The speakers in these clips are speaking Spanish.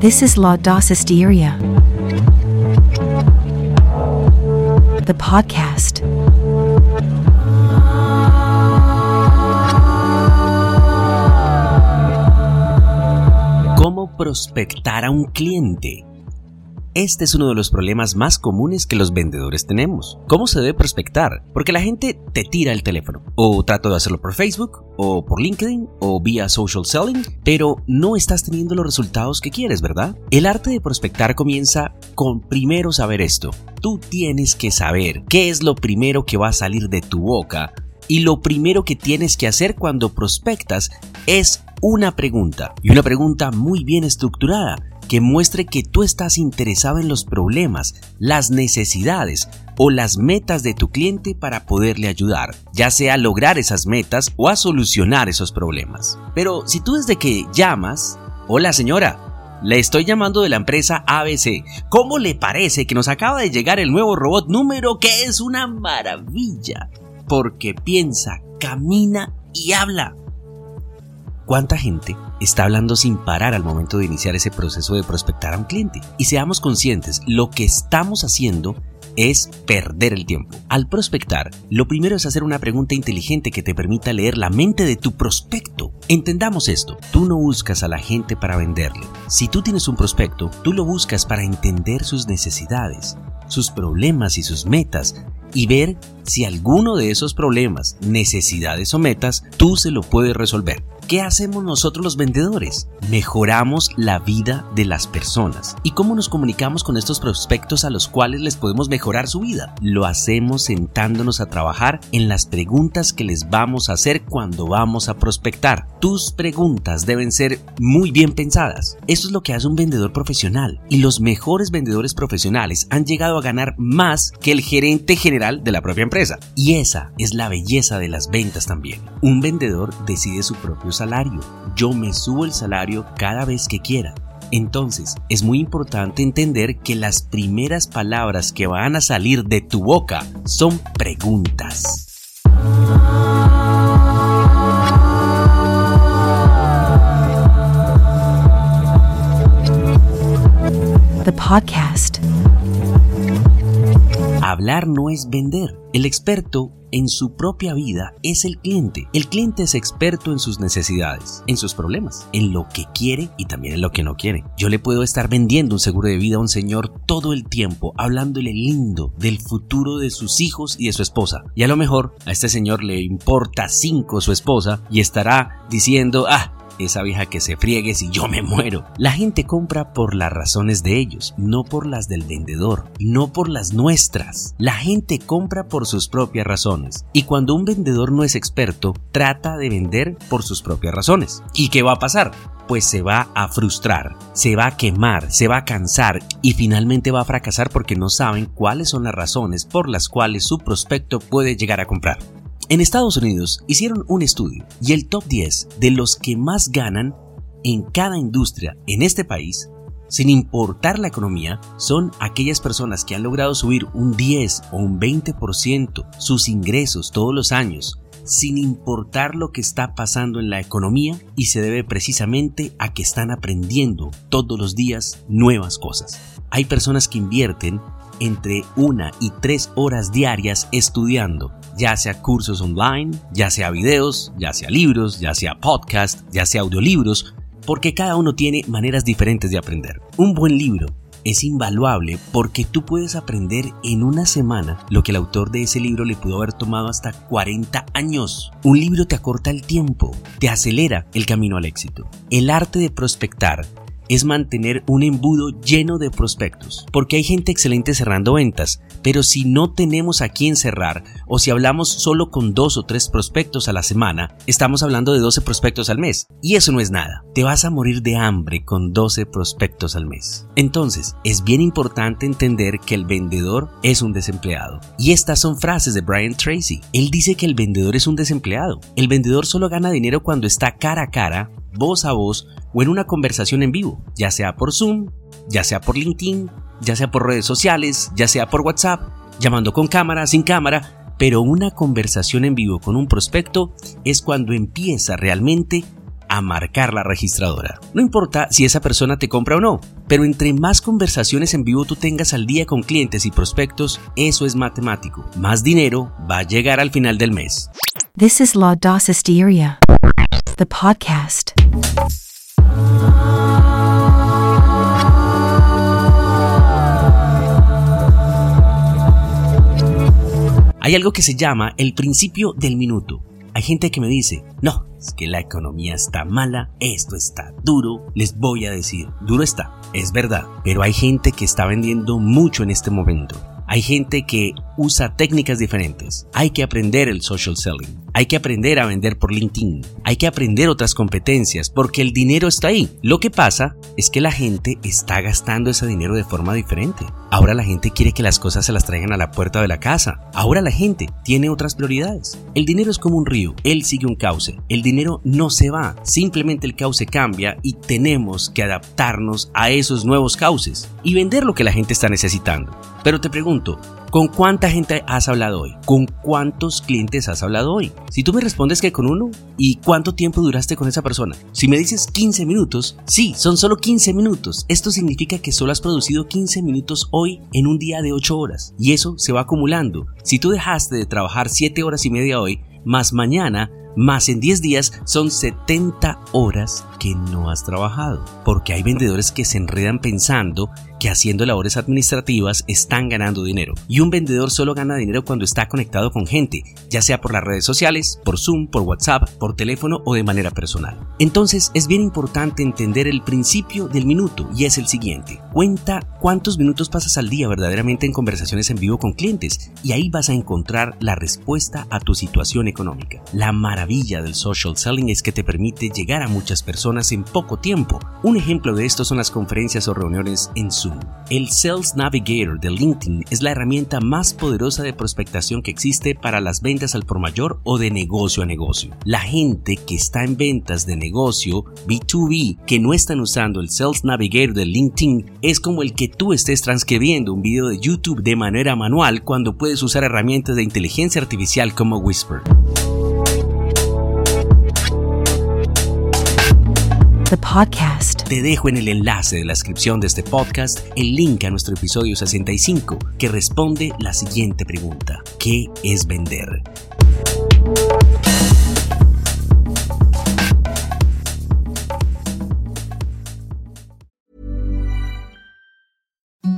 This is La Dosisteria, the podcast. ¿Cómo prospectar a un cliente? Este es uno de los problemas más comunes que los vendedores tenemos. ¿Cómo se debe prospectar? Porque la gente te tira el teléfono. O trato de hacerlo por Facebook, o por LinkedIn, o vía social selling, pero no estás teniendo los resultados que quieres, ¿verdad? El arte de prospectar comienza con primero saber esto. Tú tienes que saber qué es lo primero que va a salir de tu boca y lo primero que tienes que hacer cuando prospectas es una pregunta, y una pregunta muy bien estructurada, que muestre que tú estás interesado en los problemas, las necesidades o las metas de tu cliente para poderle ayudar, ya sea a lograr esas metas o a solucionar esos problemas. Pero si tú desde que llamas, hola señora, le estoy llamando de la empresa ABC. ¿Cómo le parece que nos acaba de llegar el nuevo robot número que es una maravilla? Porque piensa, camina y habla. ¿Cuánta gente está hablando sin parar al momento de iniciar ese proceso de prospectar a un cliente? Y seamos conscientes, lo que estamos haciendo es perder el tiempo. Al prospectar, lo primero es hacer una pregunta inteligente que te permita leer la mente de tu prospecto. Entendamos esto, tú no buscas a la gente para venderle. Si tú tienes un prospecto, tú lo buscas para entender sus necesidades, sus problemas y sus metas y ver si alguno de esos problemas, necesidades o metas tú se lo puedes resolver. ¿Qué hacemos nosotros los vendedores? Mejoramos la vida de las personas. ¿Y cómo nos comunicamos con estos prospectos a los cuales les podemos mejorar su vida? Lo hacemos sentándonos a trabajar en las preguntas que les vamos a hacer cuando vamos a prospectar. Tus preguntas deben ser muy bien pensadas. Esto es lo que hace un vendedor profesional. Y los mejores vendedores profesionales han llegado a ganar más que el gerente general de la propia empresa. Y esa es la belleza de las ventas también. Un vendedor decide su propio salario. Yo me subo el salario cada vez que quiera. Entonces, es muy importante entender que las primeras palabras que van a salir de tu boca son preguntas. The podcast. Hablar no es vender. El experto en su propia vida es el cliente. El cliente es experto en sus necesidades, en sus problemas, en lo que quiere y también en lo que no quiere. Yo le puedo estar vendiendo un seguro de vida a un señor todo el tiempo, hablándole lindo del futuro de sus hijos y de su esposa. Y a lo mejor a este señor le importa cinco su esposa y estará diciendo, ah, esa vieja que se friegue si yo me muero. La gente compra por las razones de ellos, no por las del vendedor, no por las nuestras. La gente compra por sus propias razones. Y cuando un vendedor no es experto, trata de vender por sus propias razones. ¿Y qué va a pasar? pues se va a frustrar, se va a quemar, se va a cansar y finalmente va a fracasar porque no saben cuáles son las razones por las cuales su prospecto puede llegar a comprar. En Estados Unidos hicieron un estudio y el top 10 de los que más ganan en cada industria en este país, sin importar la economía, son aquellas personas que han logrado subir un 10 o un 20% sus ingresos todos los años sin importar lo que está pasando en la economía y se debe precisamente a que están aprendiendo todos los días nuevas cosas. Hay personas que invierten entre una y tres horas diarias estudiando, ya sea cursos online, ya sea videos, ya sea libros, ya sea podcast, ya sea audiolibros, porque cada uno tiene maneras diferentes de aprender. Un buen libro es invaluable porque tú puedes aprender en una semana lo que el autor de ese libro le pudo haber tomado hasta 40 años. Un libro te acorta el tiempo, te acelera el camino al éxito. El arte de prospectar es mantener un embudo lleno de prospectos, porque hay gente excelente cerrando ventas, pero si no tenemos a quién cerrar, o si hablamos solo con dos o tres prospectos a la semana, estamos hablando de 12 prospectos al mes, y eso no es nada. Te vas a morir de hambre con 12 prospectos al mes. Entonces, es bien importante entender que el vendedor es un desempleado. Y estas son frases de Brian Tracy. Él dice que el vendedor es un desempleado. El vendedor solo gana dinero cuando está cara a cara, voz a voz, o en una conversación en vivo, ya sea por Zoom, ya sea por LinkedIn, ya sea por redes sociales, ya sea por WhatsApp, llamando con cámara, sin cámara, pero una conversación en vivo con un prospecto es cuando empieza realmente a marcar la registradora. No importa si esa persona te compra o no, pero entre más conversaciones en vivo tú tengas al día con clientes y prospectos, eso es matemático. Más dinero va a llegar al final del mes. This is La Hysteria, the podcast. Hay algo que se llama el principio del minuto. Hay gente que me dice, no, es que la economía está mala, esto está duro. Les voy a decir, duro está, es verdad, pero hay gente que está vendiendo mucho en este momento. Hay gente que usa técnicas diferentes. Hay que aprender el social selling. Hay que aprender a vender por LinkedIn. Hay que aprender otras competencias porque el dinero está ahí. Lo que pasa es que la gente está gastando ese dinero de forma diferente. Ahora la gente quiere que las cosas se las traigan a la puerta de la casa. Ahora la gente tiene otras prioridades. El dinero es como un río. Él sigue un cauce. El dinero no se va. Simplemente el cauce cambia y tenemos que adaptarnos a esos nuevos cauces y vender lo que la gente está necesitando. Pero te pregunto, ¿Con cuánta gente has hablado hoy? ¿Con cuántos clientes has hablado hoy? Si tú me respondes que con uno, ¿y cuánto tiempo duraste con esa persona? Si me dices 15 minutos, sí, son solo 15 minutos. Esto significa que solo has producido 15 minutos hoy en un día de 8 horas. Y eso se va acumulando. Si tú dejaste de trabajar 7 horas y media hoy, más mañana, más en 10 días son 70 horas que no has trabajado. Porque hay vendedores que se enredan pensando que haciendo labores administrativas están ganando dinero. Y un vendedor solo gana dinero cuando está conectado con gente, ya sea por las redes sociales, por Zoom, por WhatsApp, por teléfono o de manera personal. Entonces es bien importante entender el principio del minuto y es el siguiente. Cuenta cuántos minutos pasas al día verdaderamente en conversaciones en vivo con clientes y ahí vas a encontrar la respuesta a tu situación económica. La maravilla del social selling es que te permite llegar a muchas personas en poco tiempo. Un ejemplo de esto son las conferencias o reuniones en Zoom. El Sales Navigator de LinkedIn es la herramienta más poderosa de prospectación que existe para las ventas al por mayor o de negocio a negocio. La gente que está en ventas de negocio B2B que no están usando el Sales Navigator de LinkedIn es como el que tú estés transcribiendo un video de YouTube de manera manual cuando puedes usar herramientas de inteligencia artificial como Whisper. The podcast. Te dejo en el enlace de la descripción de este podcast el link a nuestro episodio 65 que responde la siguiente pregunta. ¿Qué es vender?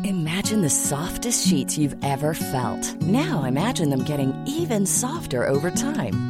Imagine the softest sheets you've ever felt. Now imagine them getting even softer over time.